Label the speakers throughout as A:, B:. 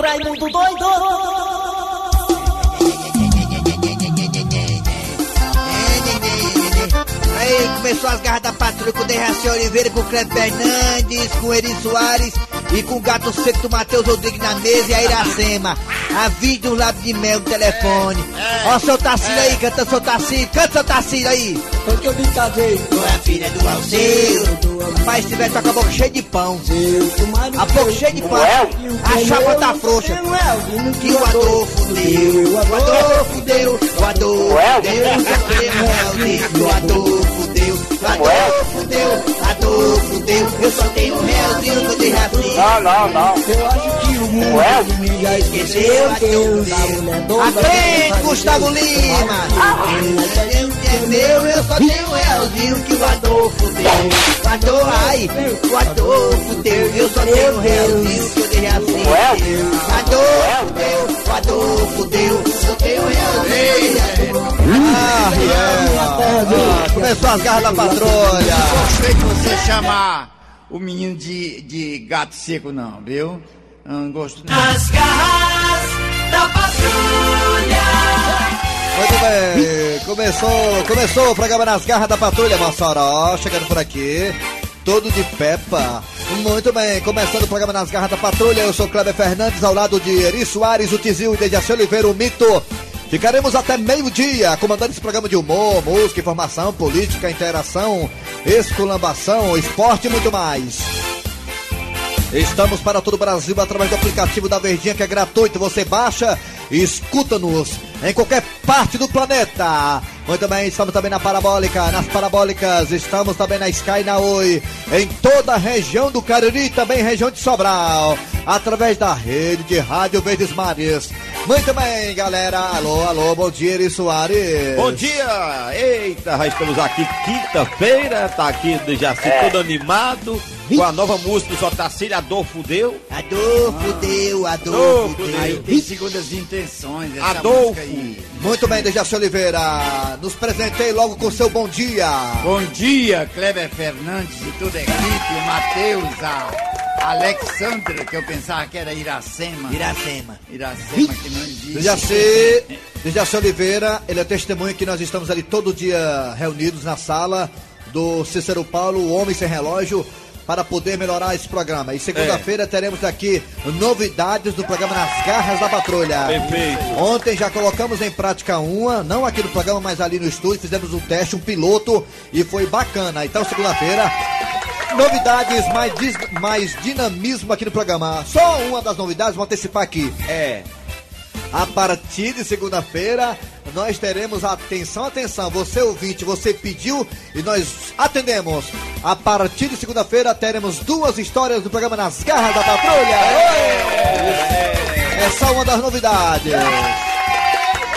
A: Raimundo doido!
B: Aí começou as garras da patrulha com o Dejaci Oliveira, com o Cleber Fernandes, com o Eri Soares e com o gato seco do Matheus Rodrigues na mesa e a Iracema. A vídeo do lábio de mel no telefone. Ó, seu Tarcísio aí, canta seu Tarcísio, canta seu Tarcísio aí.
C: Foi que eu me casei.
B: Tu é filha do Alceu. Rapaz, se tiver tá com a boca cheia de pão. A boca cheia de pão. A chapa tá frouxa. Que o Adolfo fudeu. O Adolfo fudeu. O Adolfo fudeu. O Adolfo fudeu. O Adolfo fudeu. O Adolfo fudeu. Eu só tenho um realzinho que eu dei assim.
D: Não, não, não.
C: Eu acho que o mundo mim já esqueceu eu doida.
B: Aprende, Gustavo Lima! É meu, eu só tenho um realzinho que o Adolfo deu. O Adolfo, ai, o Adolfo deu. Eu só tenho realzinho que eu dei assim. Adolfo deu, o Adolfo deu. Eu tenho realzinho.
E: Ah. Ah, começou as garras da patrulha.
F: Gostei de você chamar o menino de, de gato seco, não, viu? Não gosto não.
A: As garras da patrulha!
E: Muito bem, começou, começou o programa Nas Garras da Patrulha, Mossoró, chegando por aqui, todo de Peppa. Muito bem, começando o programa Nas Garras da Patrulha, eu sou Kleber Fernandes, ao lado de Eri Soares, o Tizil e Dejaci Oliveira, o Mito. Ficaremos até meio-dia, comandando esse programa de humor, música, informação, política, interação, esculambação, esporte e muito mais. Estamos para todo o Brasil através do aplicativo da Verdinha que é gratuito. Você baixa escuta-nos em qualquer parte do planeta. Muito bem, estamos também na Parabólica, nas Parabólicas, estamos também na Sky e na Oi, em toda a região do Cariri, também região de Sobral, através da rede de Rádio Verdes Mares. Muito bem, galera. Alô, alô, bom dia, Eri Soares.
G: Bom dia! Eita, estamos aqui quinta-feira, tá aqui já se todo animado com a nova música do Sotacílio, Adolfo Deu.
B: Adolfo deu, Adolfo
G: Adolfo
B: deu.
F: Aí tem segundas intenções. Essa
G: Adolfo.
F: música aí.
E: Muito bem, Dejaci Oliveira. Nos presentei logo com seu bom dia.
F: Bom dia, Kleber Fernandes e toda a equipe, o Matheus, a Alexandra, que eu pensava que era Iracema.
B: Iracema.
F: Iracema, que não existe.
E: Dejaci, Dejaci Oliveira, ele é testemunha que nós estamos ali todo dia reunidos na sala do Cícero Paulo, o Homem Sem Relógio, para poder melhorar esse programa. E segunda-feira teremos aqui novidades do programa Nas Garras da Patrulha.
G: Perfeito.
E: Ontem já colocamos em prática uma, não aqui no programa, mas ali no estúdio, fizemos um teste, um piloto, e foi bacana. Então, segunda-feira, novidades, mais, mais dinamismo aqui no programa. Só uma das novidades, vou antecipar aqui.
G: É.
E: A partir de segunda-feira, nós teremos atenção, atenção. Você ouvinte, você pediu e nós atendemos. A partir de segunda-feira, teremos duas histórias do programa Nas Garras da Patrulha. É só uma das novidades.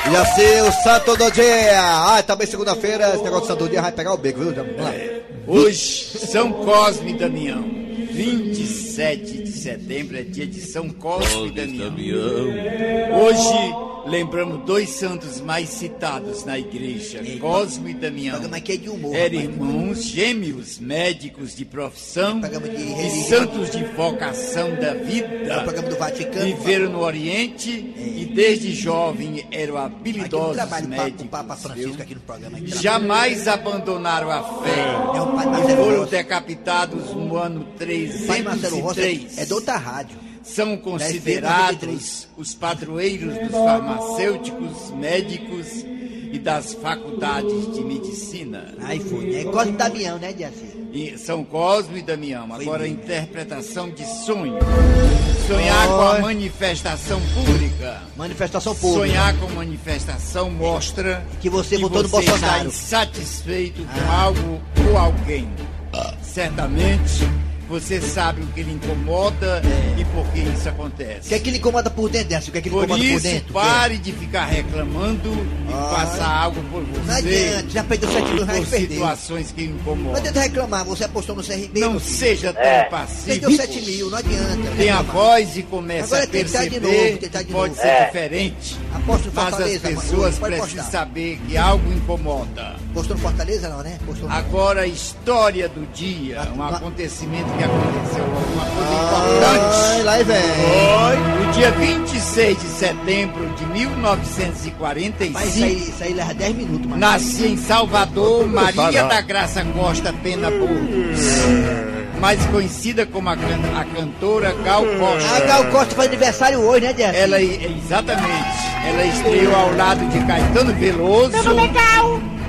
E: E assim, o Santo do Dia. Ah, também segunda-feira, esse negócio do Santo do Dia vai pegar o beco, viu? Vamos lá.
F: Hoje, São Cosme e Damião. 7 de setembro é dia de São Cosme e Damião. Hoje lembramos dois santos mais citados na igreja, Cosme e Damião. Eram irmãos gêmeos, médicos de profissão e santos de vocação da vida. Viveram no Oriente e desde jovem eram habilidosos médicos. Jamais abandonaram a fé e foram decapitados no ano 300
B: é, é de outra rádio.
F: São considerados os padroeiros dos farmacêuticos, médicos e das faculdades de medicina.
B: Aí foi, né? Cosme Damião, né, Diaci?
F: E São Cosme e Damião. Agora a interpretação de sonho. Sonhar com a manifestação pública.
B: Manifestação pública.
F: Sonhar com manifestação mostra
B: Que você votou no
F: você está
B: Bolsonaro.
F: insatisfeito com algo ou alguém. Certamente você sabe o que lhe incomoda e por que isso
B: O
F: acontece.
B: que é que lhe incomoda por dentro, Diaci? O que é que lhe
F: Por
B: incomoda por
F: isso,
B: dentro?
F: pare de ficar reclamando e
B: Ah.
F: faça algo por
B: Não
F: você.
B: adianta, já perdeu 7 mil reais,
F: por
B: perdeu.
F: situações que
B: Não
F: incomodam.
B: adianta reclamar, você apostou no CRB.
F: Não seja tão
D: É.
F: pacífico.
B: Perdeu 7 mil, não adianta.
F: Tem a voz e começa
B: Agora
F: a
B: tentar de
F: perceber
B: novo, tentar de
F: que pode
B: novo.
F: ser
D: É.
F: diferente.
B: Aposto no
F: Mas as
B: Fortaleza,
F: pessoas precisam saber que algo incomoda.
B: Postou no Fortaleza, não, né? Postou no...
F: Agora, a história do dia, um acontecimento que aconteceu, alguma coisa
E: Ai,
F: importante.
E: lá vem.
F: Foi. No dia 26 de setembro de 1945.
B: Mas isso aí, isso aí leva 10 minutos, mano.
F: Nascia em Salvador Maria da Graça Costa Pena Burgos, mais conhecida como a, can- a cantora Gal
B: A
F: Costa.
B: Gal Costa faz aniversário hoje, né, Dias?
F: Ela, exatamente, ela estreou ao lado de Caetano Veloso,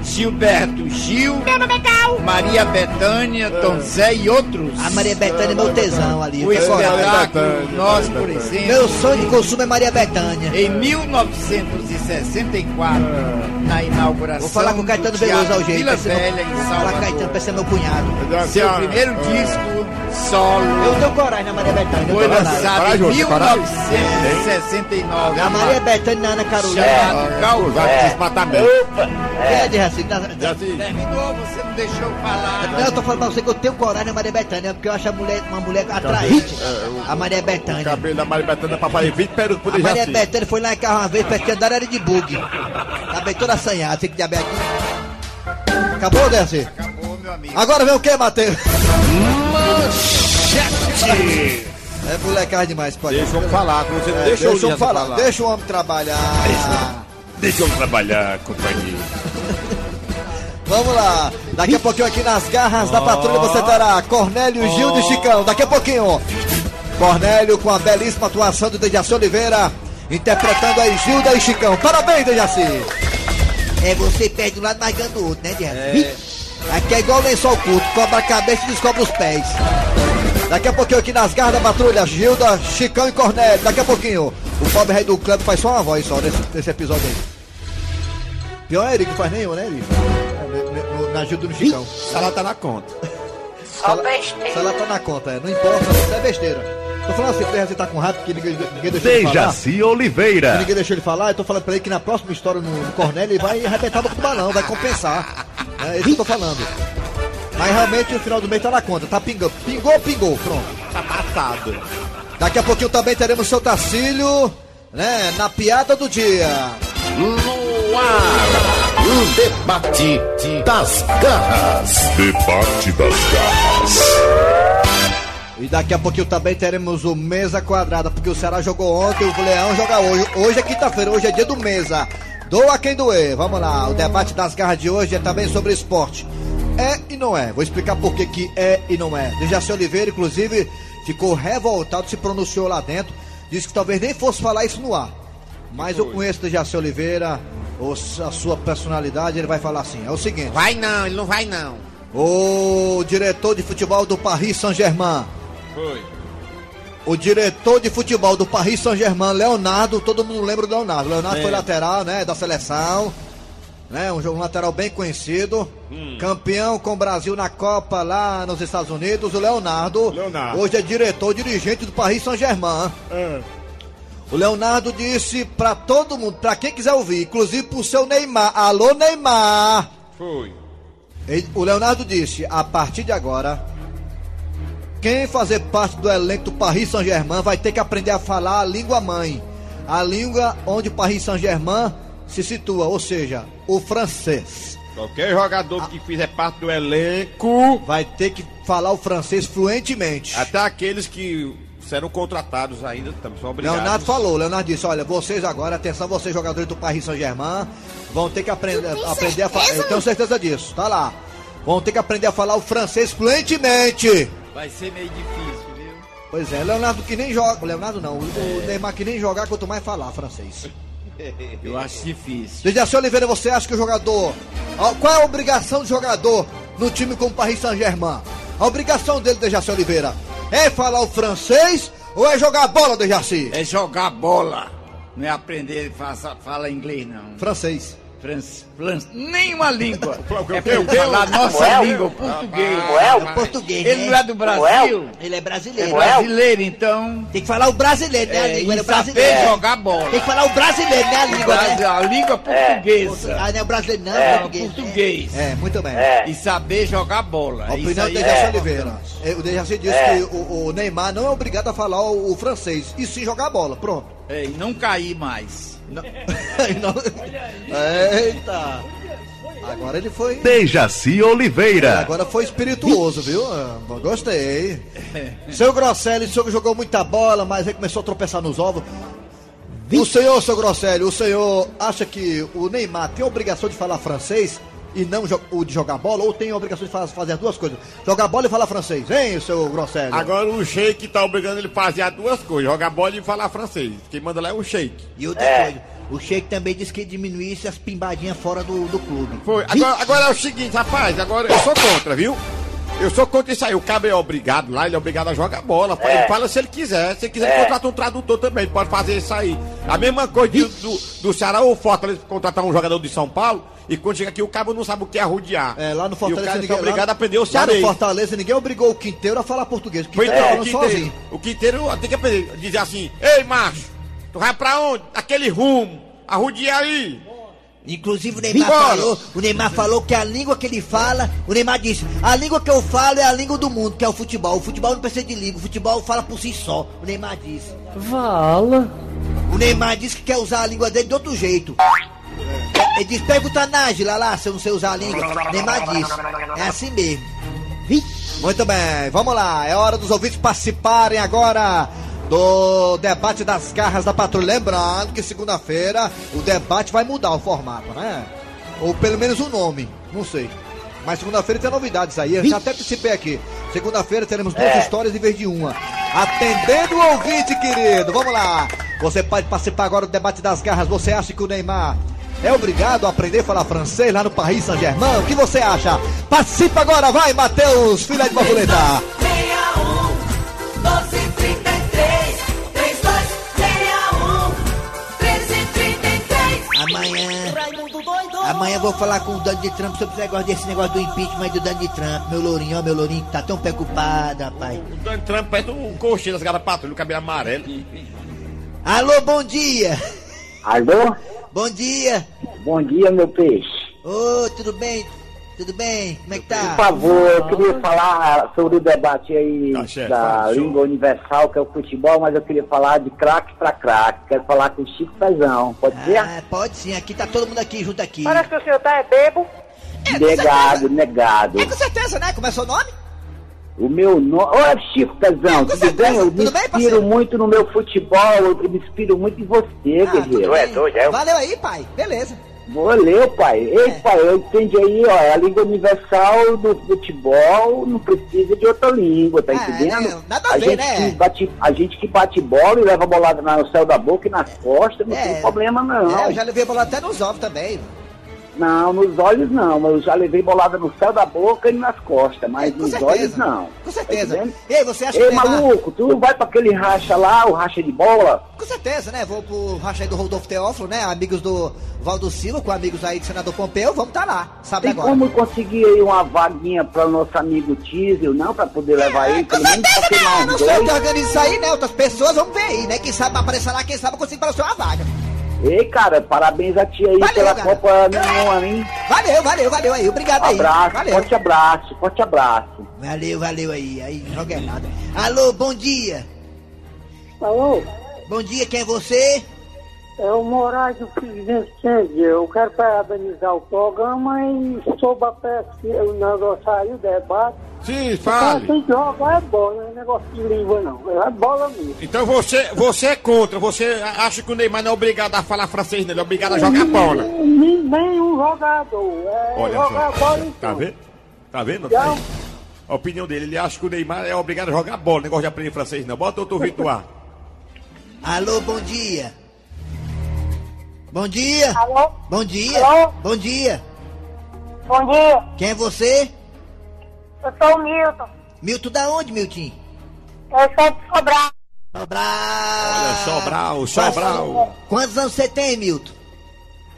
F: Gilberto Gil, Maria Bethânia, Tom Zé e outros.
B: A Maria Bethânia é meu tesão ali.
F: O
B: coragem.
F: espetáculo Nós, por exemplo.
B: Meu sonho de consumo é Maria Bethânia.
F: Em 1964, na inauguração
B: Vou falar com o Caetano Veloso ao jeito.
F: Vila Velha, em
B: Vou falar com o Caetano
F: Salvador.
B: pra ser meu cunhado.
F: Seu primeiro disco solo
B: Eu tenho coragem na Maria Bethânia. Eu
F: foi lançado em
G: Coragem, coragem.
F: 1969.
B: A Maria Bethânia na Ana Carolina.
G: Vai desmatar mesmo.
B: É, de Raci. da- da-
F: Terminou, você não deixou eu falar.
B: Não, eu tô falando pra você que eu tenho coragem na Maria Bethânia, porque eu acho a mulher, uma mulher atraente. A Maria
G: O
B: Bethânia.
G: cabelo da Maria Bethânia pra fazer 20 períodos por
B: A Maria
G: Dejaci.
B: Bethânia foi lá em carro uma vez, parece que andaram era de bug. Tá bem toda assanhada, tem que diabetes. Acabou, Dercy?
F: Acabou, meu amigo.
E: Agora vem o que, Matheus? É molecagem demais, pode.
G: Deixa eu falar, não
E: É,
G: deixou
E: deixa
G: o
E: eu
G: Dejaci
E: falar, deixa o homem trabalhar.
D: Deixa eu trabalhar, companheiro.
E: Vamos lá, daqui a pouquinho aqui nas garras da patrulha você terá Cornélio, Gildo e Chicão. Daqui a pouquinho, Cornélio com a belíssima atuação do Dejaci Oliveira, interpretando aí Gilda e Chicão. Parabéns, Dejaci!
B: É, você perde um lado, mas ganha do outro, né, Dias? Aqui é igual lençol curto, cobra a cabeça e descobre os pés.
E: Daqui a pouquinho aqui nas garras da patrulha, Gilda, Chicão e Cornélio. Daqui a pouquinho, o pobre rei do clube faz só uma voz só nesse, nesse episódio aí. Pior é Eric, faz nenhum, né? É, no- Na Gilda e no Chicão.
G: Ela tá na conta.
E: Só besteira. Se ela tá na conta, é. Não importa, isso é besteira. Tô falando assim, porque você tá com rato, que ninguém, ninguém deixou ele falar.
D: Dejaci
E: Que
D: Oliveira.
E: ninguém deixou ele falar, eu tô falando pra ele que na próxima história no, no Cornélio ele vai arrebentar do balão, vai compensar. É isso que eu tô falando. Mas realmente no final do mês tá na conta, tá pingando. Pingou, pingou, pronto.
G: Tá passado.
E: Daqui a pouquinho também teremos seu Tacílio, né, na piada do dia.
D: No ar, o debate das garras. Debate das garras.
E: E daqui a pouquinho também teremos o Mesa Quadrada, porque o Ceará jogou ontem, o Leão joga hoje. Hoje é quinta-feira, hoje é dia do Mesa. Doa quem doer. Vamos lá, o debate das garras de hoje é também sobre esporte. É e não é. Vou explicar por que que é e não é. Dejaci Oliveira, inclusive, ficou revoltado, se pronunciou lá dentro. Disse que talvez nem fosse falar isso no ar. Mas eu conheço Dejaci Oliveira, a sua personalidade, ele vai falar assim. É o seguinte.
G: Vai não, ele não vai não.
E: O diretor de futebol do Paris Saint-Germain.
G: Foi.
E: O diretor de futebol do Paris Saint-Germain, Leonardo, todo mundo lembra do Leonardo. Leonardo
G: É.
E: foi lateral, né, da seleção. Né, um jogo um lateral bem conhecido.
G: Hum.
E: Campeão com o Brasil na Copa lá nos Estados Unidos, o Leonardo.
G: Leonardo.
E: Hoje é diretor, dirigente do Paris Saint-Germain. O Leonardo disse pra todo mundo, pra quem quiser ouvir, inclusive pro seu Neymar. Alô, Neymar!
G: Foi.
E: Ele- o Leonardo disse: a partir de agora, quem fazer parte do elenco do Paris Saint-Germain vai ter que aprender a falar a língua mãe, a língua onde o Paris Saint-Germain se situa, ou seja, o francês.
G: Qualquer jogador que fizer parte do elenco,
E: Vai ter que falar o francês fluentemente.
G: até aqueles que serão contratados ainda, também são obrigados.
E: Leonardo falou, Leonardo disse, olha, vocês agora, atenção, vocês jogadores do Paris Saint-Germain, vão ter que aprender, aprender a falar. Eu tenho certeza disso, tá lá. Vão ter que aprender a falar o francês fluentemente.
F: Vai ser meio difícil, viu?
E: Pois é, Leonardo que nem joga. Leonardo não, o Neymar que nem jogar, quanto mais falar francês.
F: Eu acho difícil.
E: Dejaci Oliveira, você acha que o jogador. Qual é a obrigação do jogador no time como o Paris Saint-Germain? A obrigação dele, Dejaci Oliveira, é falar o francês ou é jogar bola, Dejaci?
F: É jogar bola. Não é aprender faça, fala inglês, não.
E: Francês.
F: França, França, nenhuma língua.
G: O?
F: É
G: O
F: pra
G: O quê?
F: falar nossa
C: Ué?
F: língua, o português.
B: É português,
F: Ele
B: né?
F: não é do Brasil,
B: Ele é
F: é
B: brasileiro.
F: brasileiro, então.
B: Tem que falar o brasileiro, né? A
F: É,
B: língua é
F: saber
B: brasileira.
F: jogar bola.
B: Tem que falar o brasileiro, né? A língua, né?
F: A língua portuguesa.
B: Ah, não é o brasileiro, não, é português. né?
F: português.
E: É, muito bem.
F: E saber jogar bola.
E: A opinião do Dejaci
F: é
E: Oliveira. É, O Dejaci disse que o, o Neymar não é obrigado a falar o, o francês, e sim jogar bola. Pronto.
F: É, e não cair mais.
E: Não- Eita! Agora ele foi.
D: Dejaci Oliveira.
E: Agora foi espirituoso, viu? Gostei. Seu Grosselli, o senhor jogou muita bola, mas aí começou a tropeçar nos ovos. O senhor, seu Grosselli, o senhor acha que o Neymar tem a obrigação de falar francês e não o de jogar bola? Ou tem a obrigação de fa- fazer as duas coisas? Jogar bola e falar francês, hein, seu Grosselli?
G: Agora o Sheik tá obrigando ele a fazer as duas coisas, jogar bola e falar francês. Quem manda lá é o Sheik.
B: E outra coisa, o Sheik também disse que diminuísse as pimbadinhas fora do, do clube.
G: Foi. Agora, agora é o seguinte, rapaz, agora eu sou contra, viu? Eu sou contra isso aí. O cabo é obrigado lá, ele é obrigado a jogar bola. Ele fala se ele quiser. Se ele quiser, ele contrata um tradutor também. Ele pode fazer isso aí. A mesma coisa de- do, do Ceará ou Fortaleza contratar um jogador de São Paulo. E quando chega aqui, o cabo não sabe o que é arrodear.
E: É, lá no
G: E o
E: Fortaleza
G: cara
E: ninguém,
G: é obrigado
E: lá-
G: a aprender o
E: Lá no
G: cearense.
E: Fortaleza ninguém obrigou o Quinteiro a falar português. O Quinteiro
G: é, o Quinteiro, o Quinteiro tem que aprender, dizer assim, ei macho, tu vai pra onde? Aquele rumo, arrodear aí.
B: Inclusive o Neymar
G: Bora.
B: falou, o Neymar falou que a língua que ele fala, o Neymar disse, a língua que eu falo é a língua do mundo, que é o futebol. O futebol não precisa de língua, o futebol fala por si só. O Neymar disse.
C: Vala.
B: O Neymar disse que quer usar a língua dele de outro jeito. Ele disse, pergunta a Nájila lá se eu não sei usar a língua. O Neymar disse, é assim mesmo.
E: Muito bem, vamos lá. É hora dos ouvintes participarem agora do debate das garras da patrulha. Lembrando que segunda-feira o debate vai mudar o formato, né? Ou pelo menos o nome, não sei. Mas segunda-feira tem novidades aí. Eu já até participei aqui. Segunda-feira teremos duas histórias em vez de uma. Atendendo o ouvinte, querido. Vamos lá. Você pode participar agora do debate das garras. Você acha que o Neymar é obrigado a aprender a falar francês lá no Paris Saint-Germain? O que você acha? Participa agora, vai, Matheus, filha de borboleta.
A: 61 1233 3261 1333
B: Amanhã,
A: Raimundo doido
B: amanhã eu vou falar com o Donald Trump sobre esse negócio desse negócio do impeachment do Donald Trump. Meu lourinho, ó, meu lourinho, tá tão preocupado, rapaz.
G: O Donald Trump parece um coxinha das patrulha, o cabelo amarelo.
B: Alô, bom dia.
H: Alô?
B: Bom dia.
H: Bom dia, meu peixe.
B: Ô, tudo bem? Tudo bem? Como é que
H: Por
B: tá?
H: favor, eu queria falar sobre o debate aí
G: Tá, chefe,
H: da
G: fala, show.
H: língua universal, que é o futebol, mas eu queria falar de craque pra craque. Quero falar com o Chico Pezão. Pode ser?
B: Ah, pode sim, aqui tá todo mundo aqui, junto aqui.
I: Parece que o senhor tá é bebo.
H: negado, negado.
B: É com certeza, né? Como é seu nome?
H: O meu nome. Ô, Chico
B: Com
H: tudo bem? Eu me
B: bem,
H: inspiro muito no meu futebol, eu me inspiro muito em você,
B: Ah,
H: guerreiro.
B: bem. Valeu aí, pai. Beleza.
H: Valeu, pai. Ei,
B: É.
H: pai, eu entendi aí, ó, é a língua universal do futebol, não precisa de outra língua, tá
B: É,
H: entendendo?
B: né? Nada a ver,
H: gente
B: né?
H: Que bate, a gente que bate bola e leva bolada no céu da boca e nas costas, não
B: É.
H: tem problema não.
B: É, eu já levei bola até nos ovos também.
H: Não, nos olhos não, mas eu já levei bolada no céu da boca e nas costas, mas
B: É,
H: nos
B: certeza.
H: olhos não.
B: Com certeza.
H: Tá?
B: Ei, você acha que
H: Ei,
B: o Neymar-
H: maluco, tu vai pra aquele racha lá, o racha de bola?
B: Com certeza, né? Vou pro racha aí do Rodolfo Teófilo, né? Amigos do Valdo Silva, com amigos aí do senador Pompeu. Vamos tá lá, sabe
H: Tem
B: agora.
H: como conseguir aí uma vaguinha para o nosso amigo Tísio, não? Pra poder levar ele,
B: Com certeza, né? Não sei eu que isso aí, né? Outras pessoas vão ver aí, né? Quem sabe aparecer lá, quem sabe eu consigo para o senhor uma vaga.
H: Ei, cara, parabéns a ti aí
B: Valeu,
H: pela
B: cara.
H: Copa nenhuma, hein?
B: Valeu, valeu, valeu aí. Obrigado aí.
H: Abraço,
B: Valeu.
H: forte abraço, forte abraço.
B: Valeu, valeu aí. Aí, não joga nada. Alô, bom dia.
I: Alô?
B: Bom dia, quem é você?
I: É o Moraes do Presidente Kennedy. Eu quero parabenizar o programa e sobre a pesquisa, o negócio aí, o debate.
G: Sim,
I: O cara
G: fale.
I: que jogar é bola, não é negócio de língua não. É bola mesmo.
G: Então você, você é contra, você acha que o Neymar não é obrigado a falar francês, né? Ele é obrigado a jogar bola.
I: Nem- Nenhum jogador. É
G: Olha
I: jogar
G: só.
I: bola então.
G: Tá vendo? Tá vendo?
I: Já-
G: A opinião dele, ele acha que o Neymar é obrigado a jogar bola, negócio de aprender francês, não. Bota outro no ar.
B: Alô, bom dia. Bom dia.
I: Alô?
B: Bom dia.
I: Alô?
B: Bom dia.
I: Bom dia.
B: Quem é você?
I: Eu sou o Milton.
B: Milton da onde, Milton?
I: Eu sou de Sobral.
B: Sobral.
G: Olha, Sobral, Sobral.
B: Quantos anos você tem, Milton?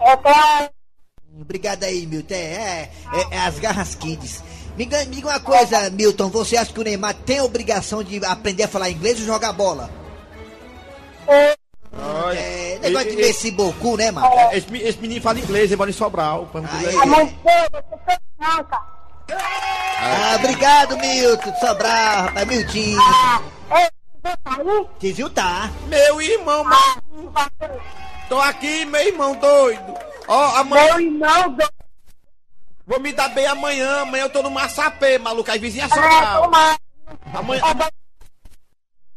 I: Eu tenho...
B: Obrigado aí, Milton. É, é, é- é as garras kids. Me, diga- me diga uma coisa, Milton. Você acha que o Neymar tem a obrigação de aprender a falar inglês ou jogar bola? É, negócio de
G: Esse-
B: Messi Bocu, né, mano?
G: Esse, esse menino fala inglês, ele mora em Sobral. não dizer-
I: É eu sou criança.
B: Ah, obrigado, Milton. Sobral, rapaz. Milton.
I: Ah, ei, você tá
B: tá.
G: Meu irmão, tô aqui, meu irmão doido. Ó, a mãe.
I: Meu irmão, do-
G: Vou me dar bem amanhã, amanhã eu tô no Massapê, maluco, aí vizinha social. Amanhã...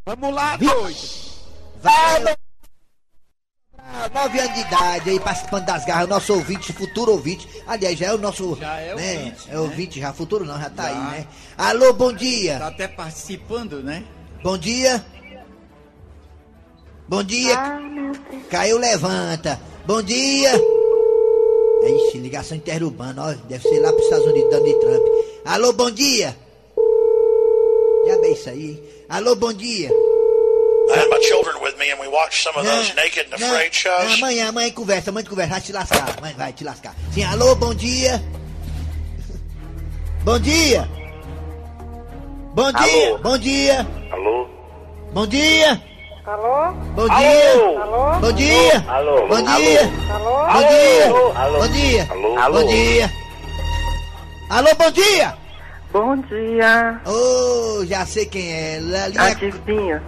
G: Vamos lá, doido.
E: Vai. Ah, nove anos de idade aí, participando das garras, nosso ouvinte, futuro ouvinte. Aliás, já é o nosso.
F: Já é
E: né?
F: ouvinte,
E: É
F: né?
E: ouvinte, já futuro não, já tá
F: Já.
E: aí, né? Alô, bom dia.
F: Tá até participando, né?
E: Bom dia. Bom dia. Caiu, levanta. Bom dia. É, Ixi, ligação interurbana, ó. Deve ser lá pros Estados Unidos, Donald Trump. Alô, bom dia. Já bem isso aí. Alô, bom dia.
J: I had my children with me and we watched some of those naked and afraid shows.
E: Amanhã, mãe conversa, mãe conversa, vai te lascar, mãe vai te lascar. Sim, alô, bom dia. Bom dia. Bom dia.
J: Alô.
E: Bom dia.
J: Alô.
E: Bom dia.
I: Alô?
E: Bom dia.
I: Alô?
E: Bom dia.
J: Alô?
E: Bom dia.
I: Alô?
E: Bom dia.
J: Alô?
E: Bom dia.
J: Alô?
E: Bom dia. Alô, bom dia.
I: Bom dia.
E: Oh, já sei quem é. Linha...
I: É Adivinha,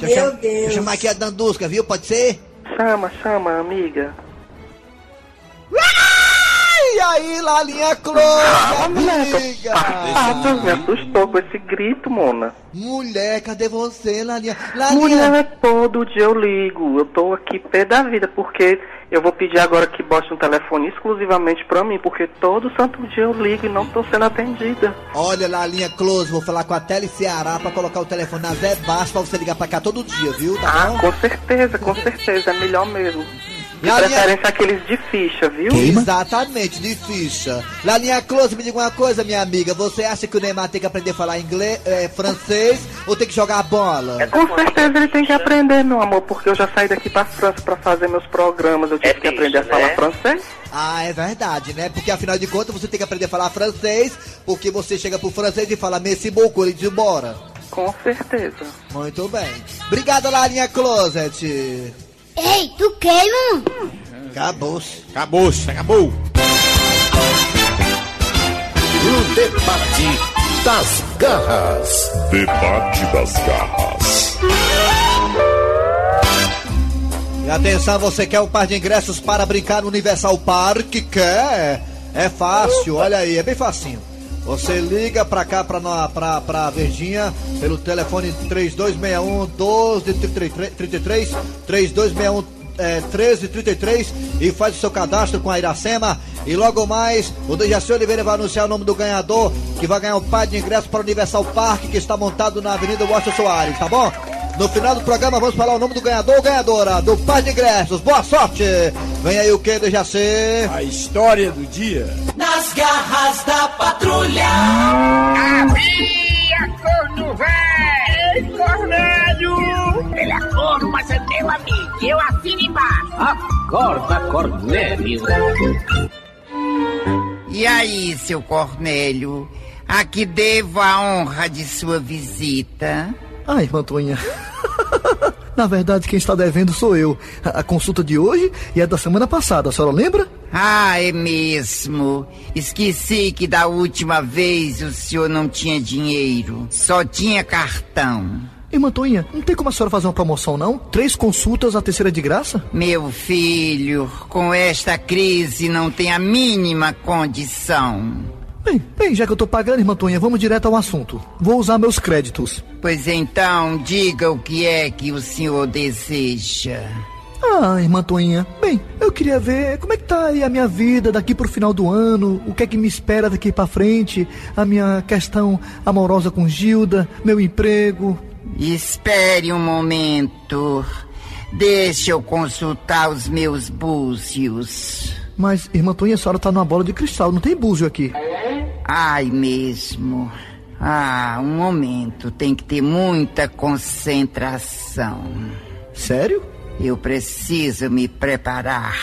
E: Deixa eu, cham- deixa eu chamar aqui a Dandusca, viu? Pode ser?
I: Chama, chama, amiga.
E: E aí, Lalinha Close, amiga.
I: Ah, tu me assustou com esse grito, Mona.
E: Mulher, cadê você, Lalinha? Lalinha.
I: Mulher, todo dia eu ligo. Eu tô aqui pé da vida, porque eu vou pedir agora que bote um telefone exclusivamente pra mim, porque todo santo dia eu ligo e não tô sendo atendida.
E: Olha, Lalinha Close, vou falar com a Tele Ceará pra colocar o telefone na Zé Baixo pra você ligar pra cá todo dia, viu? Tá
I: Ah,
E: bom?
I: com certeza, com certeza, é melhor mesmo. De preferência aqueles de ficha, viu?
E: Exatamente, de ficha. Lalinha Close, me diga uma coisa, minha amiga. Você acha que o Neymar tem que aprender a falar inglês, é, francês ou tem que jogar bola?
I: Com certeza ele tem que aprender, meu amor, porque eu já saí daqui pra França pra fazer meus programas. Eu tive que aprender a falar francês.
E: Ah, é verdade, né? Porque afinal de contas você tem que aprender a falar francês, porque você chega pro francês e fala Messi beaucoup, ele diz bora.
I: Com certeza.
E: Muito bem. Obrigado, Lalinha Closet.
K: Ei, tu queima?
E: Acabou-se.
G: Acabou, acabou.
L: O debate das garras.
D: Debate das garras.
E: E atenção, você quer um par de ingressos para brincar no Universal Park? Quer? É fácil, olha aí, é bem facinho. Você liga pra cá, pra, pra, pra Verdinha, pelo telefone 3261 1233, 3261 é, 1333 e faz o seu cadastro com a Iracema. E logo mais, o Dejaci Oliveira vai anunciar o nome do ganhador, que vai ganhar um par de ingressos para o Universal Park, que está montado na Avenida Washington Soares, tá bom? No final do programa vamos falar o nome do ganhador ou ganhadora do par de ingressos. Boa sorte! Vem aí o que, Dejaci?
F: A história do dia.
M: Nas garras da patrulha.
N: Havia corno velho! Ei, Cornélio! Ele é corno, mas é meu amigo. Eu assino embaixo. Acorda, Cornélio.
O: E aí, seu Cornélio? A que devo a honra de sua visita?
P: Ai, irmã Toinha. Na verdade, quem está devendo sou eu. A, a consulta de hoje e a da semana passada, a senhora lembra?
O: Ah, é mesmo. Esqueci que da última vez o senhor não tinha dinheiro, só tinha cartão.
P: Irmã Toinha, não tem como a senhora fazer uma promoção, não? Três consultas, a terceira de graça?
O: Meu filho, com esta crise não tem a mínima condição.
P: Bem, bem, já que eu tô pagando, irmã Toinha, vamos direto ao assunto. Vou usar meus créditos.
O: Pois então, diga o que é que o senhor deseja.
P: Ah, irmã Toinha, bem, eu queria ver como é que tá aí a minha vida daqui pro final do ano, o que é que me espera daqui pra frente, a minha questão amorosa com Gilda, meu emprego.
O: Espere um momento. Deixa eu consultar os meus búzios.
P: Mas, irmã Toinha, a senhora tá numa bola de cristal, não tem búzio aqui.
O: Ai, mesmo. Ah, um momento. Tem que ter muita concentração.
P: Sério?
O: Eu preciso me preparar.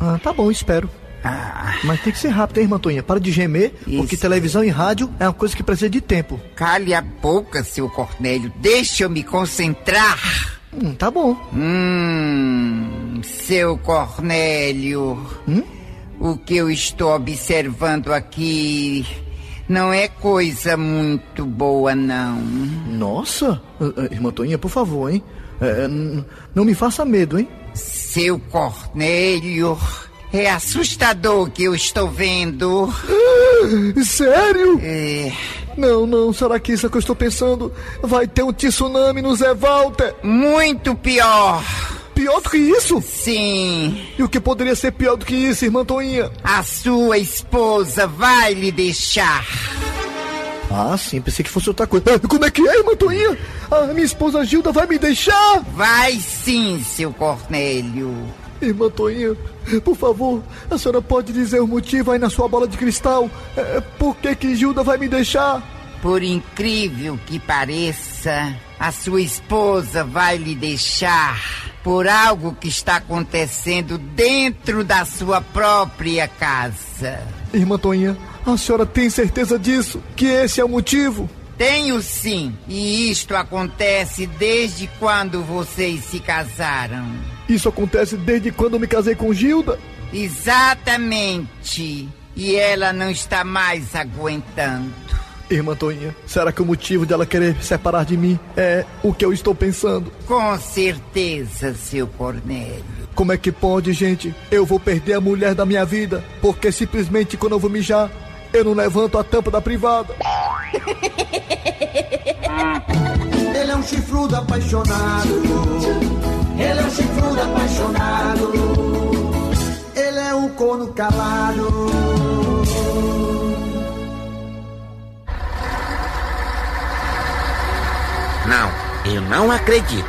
P: Ah, tá bom, espero.
O: Ah,
P: Mas tem que ser rápido, hein, irmã Toinha? Para de gemer, porque
O: Isso.
P: televisão e rádio é uma coisa que precisa de tempo.
O: cale a boca, seu Cornélio. Deixa eu me concentrar.
P: Hum, tá bom.
O: Hum, seu Cornélio.
P: Hum?
O: O que eu estou observando aqui não é coisa muito boa, não.
P: Nossa, ah, ah, irmã Toinha, por favor, hein? N- não me faça medo, hein?
O: Seu Cornélio, É assustador o que eu estou vendo.
P: Ah, sério?
O: É.
P: Não, não, será que isso é o que eu estou pensando? Vai ter um tsunami no Zé Walter?
O: Muito pior.
P: Pior do que isso?
O: Sim.
P: E o que poderia ser pior do que isso, irmã Toinha?
O: A sua esposa vai lhe deixar.
P: Ah, sim, pensei que fosse outra coisa. Ah, como é que é, irmã Toinha? A minha esposa Gilda vai me deixar?
O: Vai sim, seu Cornélio.
P: Irmã Toinha, por favor, a senhora pode dizer o motivo aí na sua bola de cristal? É, por que que Gilda vai me deixar?
O: Por incrível que pareça, a sua esposa vai lhe deixar por algo que está acontecendo dentro da sua própria casa.
P: Irmã Toinha, a senhora tem certeza disso? Que esse é o motivo?
O: Tenho sim, e isto acontece desde quando vocês se casaram.
P: Isso acontece desde quando eu me casei com Gilda?
O: Exatamente. E ela não está mais aguentando.
P: Irmã Toinha, será que o motivo dela querer se separar de mim é o que eu estou pensando?
O: Com certeza, seu Cornélio.
P: Como é que pode, gente? Eu vou perder a mulher da minha vida porque simplesmente quando eu vou mijar, eu não levanto a tampa da privada.
A: Ele é um chifrudo apaixonado. Ele é um chifrudo apaixonado. Ele é um corno calado.
Q: Não, eu não acredito.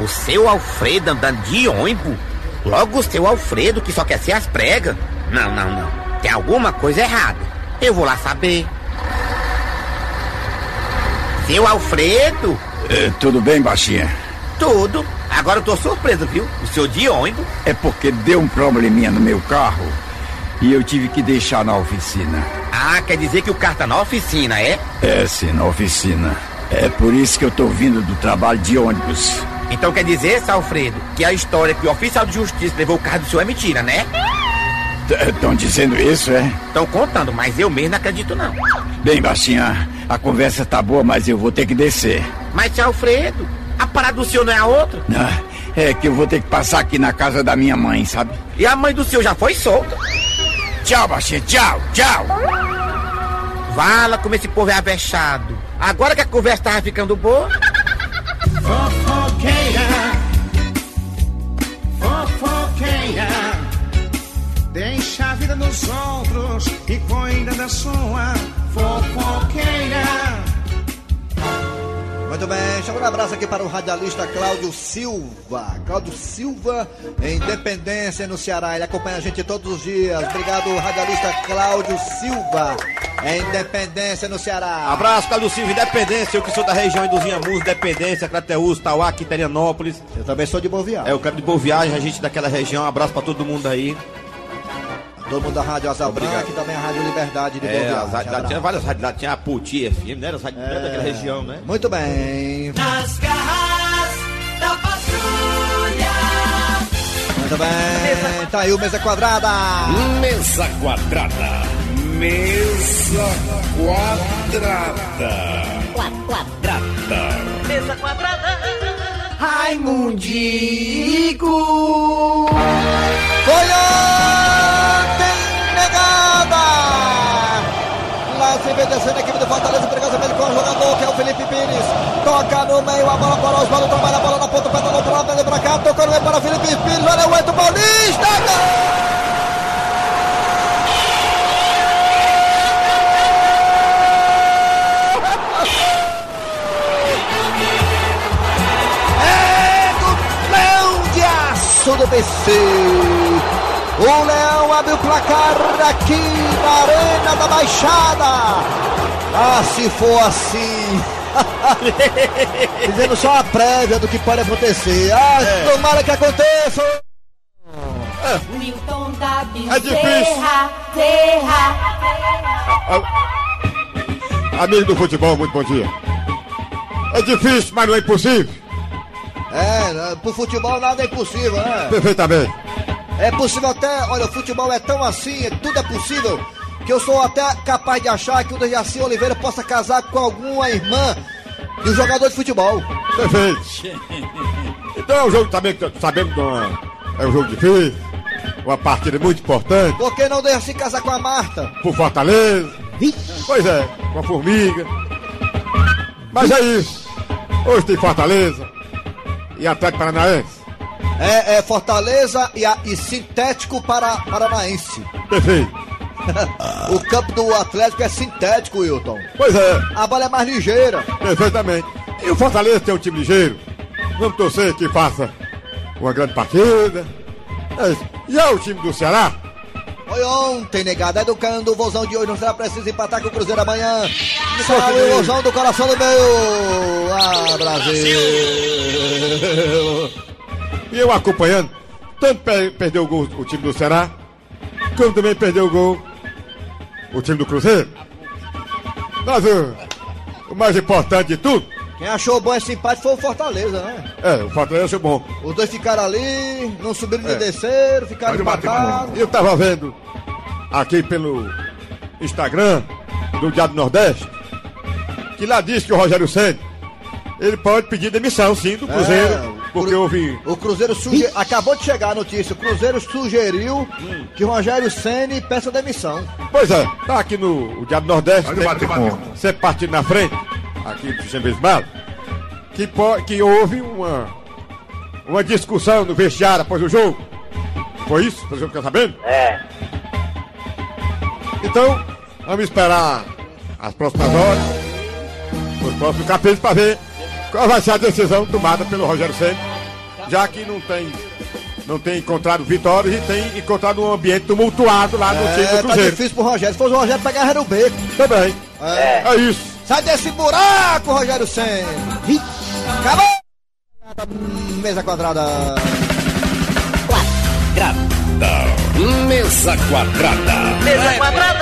Q: O seu Alfredo andando de ônibus? Logo o seu Alfredo que só quer ser as pregas? Não, não, não. Tem alguma coisa errada. Eu vou lá saber. Seu Alfredo?
R: É, tudo bem, baixinha?
Q: Tudo. Agora eu tô surpreso, viu? O senhor de ônibus.
R: É porque deu um probleminha no meu carro e eu tive que deixar na oficina.
Q: Ah, quer dizer que o carro tá na oficina, é?
R: É, sim, na oficina. É por isso que eu tô vindo do trabalho de ônibus.
Q: Então quer dizer, seu Alfredo, que a história que o oficial de justiça levou o carro do senhor é mentira, né?
R: Estão dizendo isso, é?
Q: Estão contando, mas eu mesmo não acredito não.
R: Bem, baixinha, a conversa tá boa, mas eu vou ter que descer.
Q: Mas, seu Alfredo, a parada do senhor não é a outra?
R: Ah, é que eu vou ter que passar aqui na casa da minha mãe, sabe?
Q: E a mãe do senhor já foi solta.
R: Tchau, baixinha, tchau, tchau.
Q: Vala como esse povo é avexado. Agora que a conversa tava ficando boa.
A: Fofoqueira. Fofoqueira. Deixa a vida nos outros e cuida da sua.
E: Muito bem, chamando um abraço aqui para o radialista Cláudio Silva. Cláudio Silva, em Independência, no Ceará. Ele acompanha a gente todos os dias. Obrigado, radialista Cláudio Silva, em Independência, no Ceará.
G: Abraço, Cláudio Silva, Independência. Eu que sou da região dos Inhamus, Independência, Crateús, Tauá, Quiterianópolis.
E: Eu também sou de Boa Viagem.
G: É, eu quero de Boa Viagem, a gente daquela região. Abraço para todo mundo aí.
E: Todo mundo da Rádio Asa Branca e também a Rádio Liberdade de
G: É,
E: Boa Viagem.
G: lá tinha várias rádios, lá tinha a Puti FM, né? As rádios
E: É.
G: daquela região, né?
E: Muito bem.
A: Nas garras da patrulha.
E: Muito bem. Tá aí o Mesa Quadrada.
N: Mesa quadrada. Mesa quadrada. Quadrada.
A: Mesa quadrada.
B: Raimundico.
E: Descendo a equipe do Fortaleza, perigosamente com o jogador que é o Felipe Pires. Toca no meio, a bola para o Osvaldo, trabalha a bola na ponta, pedalou para lá, pedalou para cá, tocou no meio para o Felipe Pires, olha o Eto Paulista, gol! Do Leão O Leão abre o placar aqui na Arena da Baixada. Ah, se for assim. Dizendo só a prévia do que pode acontecer. Ah,
G: É.
E: tomara que aconteça.
A: Milton da
G: É difícil.
A: Bezerra. Serra.
G: Amigo do futebol, muito bom dia. É difícil, mas não é impossível.
E: É, pro futebol nada é impossível, né?
G: Perfeitamente.
E: É possível até, olha, o futebol é tão assim, é- tudo é possível, que eu sou até capaz de achar que o Dejaci Oliveira possa casar com alguma irmã de um jogador de futebol.
G: Perfeito. Então é um jogo também que sabemos que é, é um jogo difícil. uma partida muito importante.
E: Por que não se casar com a Marta?
G: Por Fortaleza. Pois é, com a Formiga. Mas é isso. Hoje tem Fortaleza e Atlético Paranaense.
E: É, é Fortaleza e, a, e Sintético para, Paranaense.
G: Perfeito.
E: o campo do Atlético é sintético, Wilton.
G: Pois é.
E: A bola é mais ligeira.
G: Perfeitamente. E o Fortaleza tem um time ligeiro. Vamos torcer que faça uma grande partida. É isso. E é o time do Ceará?
E: Foi ontem, negado. Educando o vozão de hoje. Não será preciso empatar com o Cruzeiro amanhã. Salve o vozão do coração do meu. Ah, Brasil.
G: E eu acompanhando. Tanto per perdeu o gol o time do Ceará, como também perdeu o gol o time do Cruzeiro. Mas o, o mais importante de tudo.
E: Quem achou bom esse empate foi o Fortaleza, né?
G: É, o Fortaleza achou bom.
E: Os dois ficaram ali, não subiram nem é. desceram, ficaram empatados.
G: Eu tava vendo aqui pelo Instagram do Diário Nordeste que lá disse que o Rogério Senna ele pode pedir demissão, sim, do Cruzeiro. É, porque
E: Cru...
G: houve.
E: O Cruzeiro suge... acabou de chegar a notícia. O Cruzeiro sugeriu hum. que o Rogério Senna peça demissão.
G: Pois é, tá aqui no o Diário do Nordeste. Bate, bate, Você partindo na frente, aqui do Chambesmal, que, que houve uma, uma discussão no vestiário após o jogo. Foi isso? Você ficar sabendo?
H: É.
G: Então, vamos esperar as próximas horas, os próximos capítulos para ver qual vai ser a decisão tomada pelo Rogério Senna, já que não tem não tem encontrado vitórias e tem encontrado um ambiente tumultuado lá no é, time do tá Cruzeiro.
E: Tá difícil pro Rogério. Se fosse o Rogério pegar, era o beco.
G: Também. É. é isso.
E: Sai desse buraco, Rogério Senna. Acabou! Mesa quadrada.
N: Quadrada. Mesa quadrada.
M: Mesa quadrada.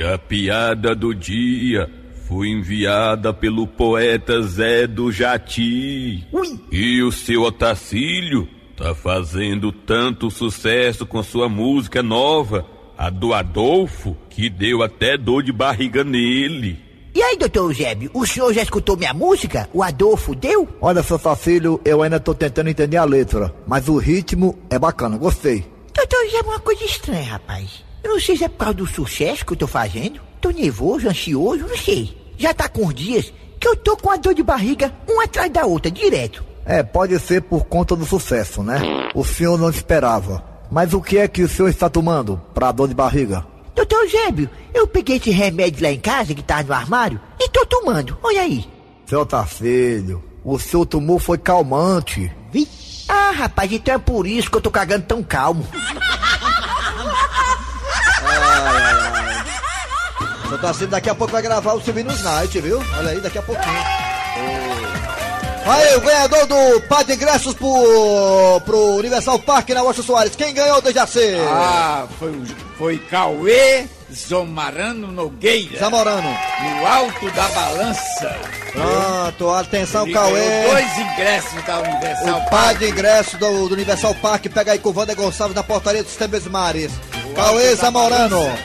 S: E a piada do dia foi enviada pelo poeta Zé do Jati. Ui. E o seu Otacílio tá fazendo tanto sucesso com sua música nova, a do Adolfo, que deu até dor de barriga nele.
B: E aí, doutor Eusébio, o senhor já escutou minha música? O Adolfo deu?
P: Olha, seu Facílio, eu ainda tô tentando entender a letra, mas o ritmo é bacana, gostei.
B: Doutor Eusébio, uma coisa estranha, rapaz. Eu não sei se é por causa do sucesso que eu tô fazendo. Tô nervoso, ansioso, não sei. Já tá com dias que eu tô com a dor de barriga uma atrás da outra, direto.
P: É, pode ser por conta do sucesso, né? O senhor não esperava. Mas o que é que o senhor está tomando para dor de barriga?
B: Doutor Eusébio, eu peguei esse remédio lá em casa que tá no armário e tô tomando. Olha aí.
P: Seu Tarcílio, o senhor tomou foi calmante.
B: Vi? Ah, rapaz, então é por isso que eu tô cagando tão calmo.
E: ai, ai. Seu Tarcílio daqui a pouco vai gravar o Silvinus Night, viu? Olha aí, daqui a pouquinho. Aí, o ganhador do par de ingressos pro, pro Universal Park na Washington Soares. Quem ganhou do Jaci?
F: Ah, foi, foi Cauê Zomarano Nogueira.
E: Zamorano.
F: No alto da balança.
E: Pronto, atenção, Ele Cauê.
F: Dois ingressos da Universal
E: o par de ingressos do, do, Universal Park. Pega aí com o Wander Gonçalves na portaria dos Temes Mares. Cauê Zamorano.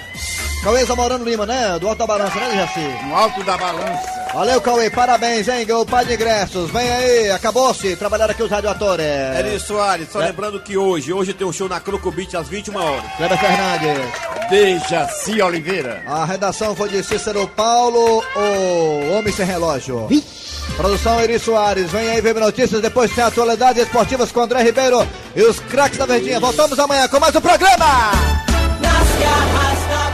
E: Cauê Zamorano Lima, né? Do alto da balança, né, Jaci?
F: No alto da balança.
E: Valeu, Cauê, parabéns, hein? Ganhou o par de ingressos. Vem aí, acabou-se. Trabalhar aqui os radioatores.
T: Eri Soares, só é. lembrando que hoje, hoje tem um show na Crocobit às 21 horas.
E: Kleber Fernandes.
F: Dejaci Oliveira.
E: A redação foi de Cícero Paulo, o Homem Sem Relógio. Produção Eri Soares, vem aí ver notícias, depois tem atualidades esportivas com André Ribeiro e os craques da Verdinha. Voltamos amanhã com mais um programa. got high star.